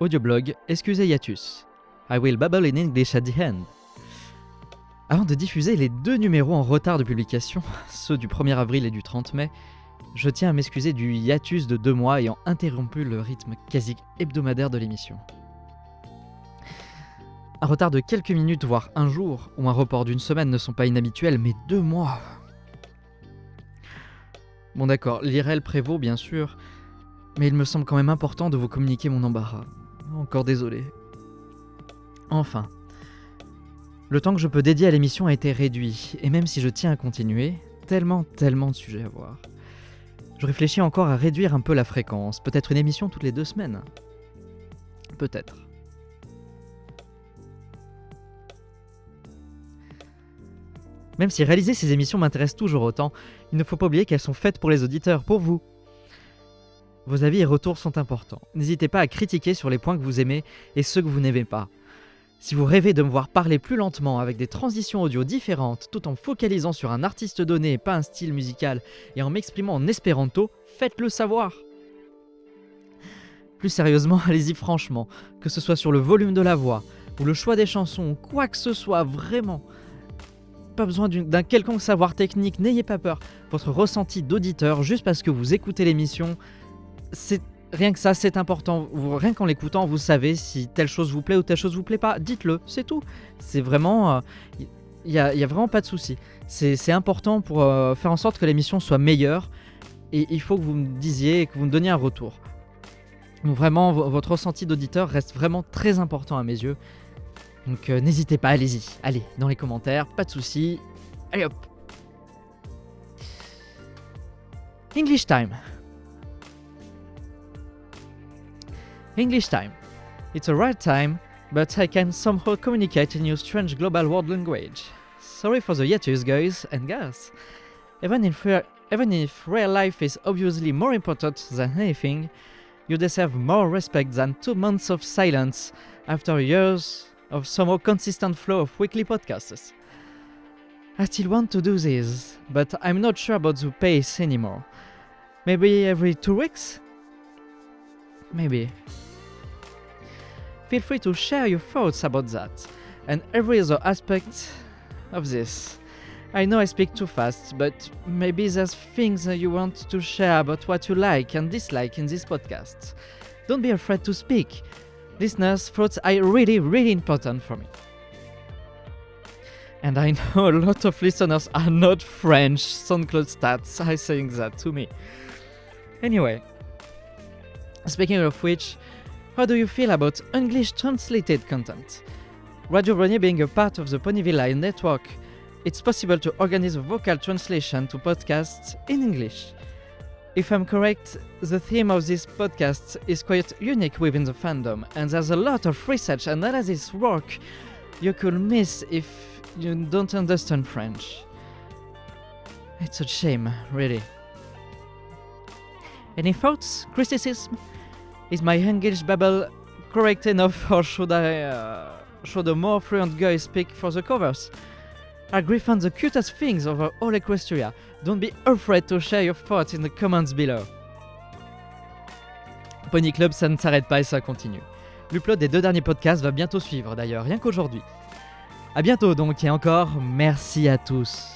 Audioblog Excusez Hiatus. I will babble in English at the end. Avant de diffuser les deux numéros en retard de publication, ceux du 1er avril et du 30 mai, je tiens à m'excuser du hiatus de deux mois ayant interrompu le rythme quasi hebdomadaire de l'émission. Un retard de quelques minutes, voire un jour, ou un report d'une semaine ne sont pas inhabituels, mais deux mois. Bon d'accord, l'IRL prévaut bien sûr, mais il me semble quand même important de vous communiquer mon embarras. Encore désolé. Enfin. Le temps que je peux dédier à l'émission a été réduit, et même si je tiens à continuer, tellement, tellement de sujets à voir. Je réfléchis encore à réduire un peu la fréquence, peut-être une émission toutes les deux semaines. Peut-être. Même si réaliser ces émissions m'intéresse toujours autant, il ne faut pas oublier qu'elles sont faites pour les auditeurs, pour vous. Vos avis et retours sont importants. N'hésitez pas à critiquer sur les points que vous aimez et ceux que vous n'aimez pas. Si vous rêvez de me voir parler plus lentement avec des transitions audio différentes tout en focalisant sur un artiste donné et pas un style musical et en m'exprimant en espéranto, faites-le savoir. Plus sérieusement, allez-y franchement, que ce soit sur le volume de la voix ou le choix des chansons quoi que ce soit vraiment. Pas besoin d'un quelconque savoir technique, n'ayez pas peur. Votre ressenti d'auditeur, juste parce que vous écoutez l'émission, c'est rien que ça, c'est important. rien qu'en l'écoutant, vous savez si telle chose vous plaît ou telle chose vous plaît pas. Dites-le, c'est tout. C'est vraiment. Il euh, n'y a, vraiment pas de souci. C'est important pour euh, faire en sorte que l'émission soit meilleure. Et il faut que vous me disiez et que vous me donniez un retour. Donc vraiment, votre ressenti d'auditeur reste vraiment très important à mes yeux. Donc euh, n'hésitez pas, allez-y. Allez, dans les commentaires, pas de souci. Allez hop. English time. English time. It's a right time, but I can somehow communicate in your strange global world language. Sorry for the hiatus, guys and girls. Even if, even if real life is obviously more important than anything, you deserve more respect than two months of silence after years of somehow consistent flow of weekly podcasts. I still want to do this, but I'm not sure about the pace anymore. Maybe every two weeks? Maybe. Feel free to share your thoughts about that and every other aspect of this. I know I speak too fast, but maybe there's things you want to share about what you like and dislike in this podcast. Don't be afraid to speak. Listeners' thoughts are really, really important for me. And I know a lot of listeners are not French SoundCloud stats are saying that to me. Anyway, Speaking of which, how do you feel about English translated content? Radio Brony being a part of the Ponyville Line network, it's possible to organize a vocal translation to podcasts in English. If I'm correct, the theme of this podcast is quite unique within the fandom, and there's a lot of research and analysis work you could miss if you don't understand French. It's a shame, really. Any thoughts, criticism? Is my English babble correct enough, or should I uh, should a more fluent guy speak for the covers? Are Griffin the cutest things over all Equestria? Don't be afraid to share your thoughts in the comments below. Pony Club, ça ne s'arrête pas et ça continue. L'upload des deux derniers podcasts va bientôt suivre d'ailleurs, rien qu'aujourd'hui. A bientôt donc et encore merci à tous.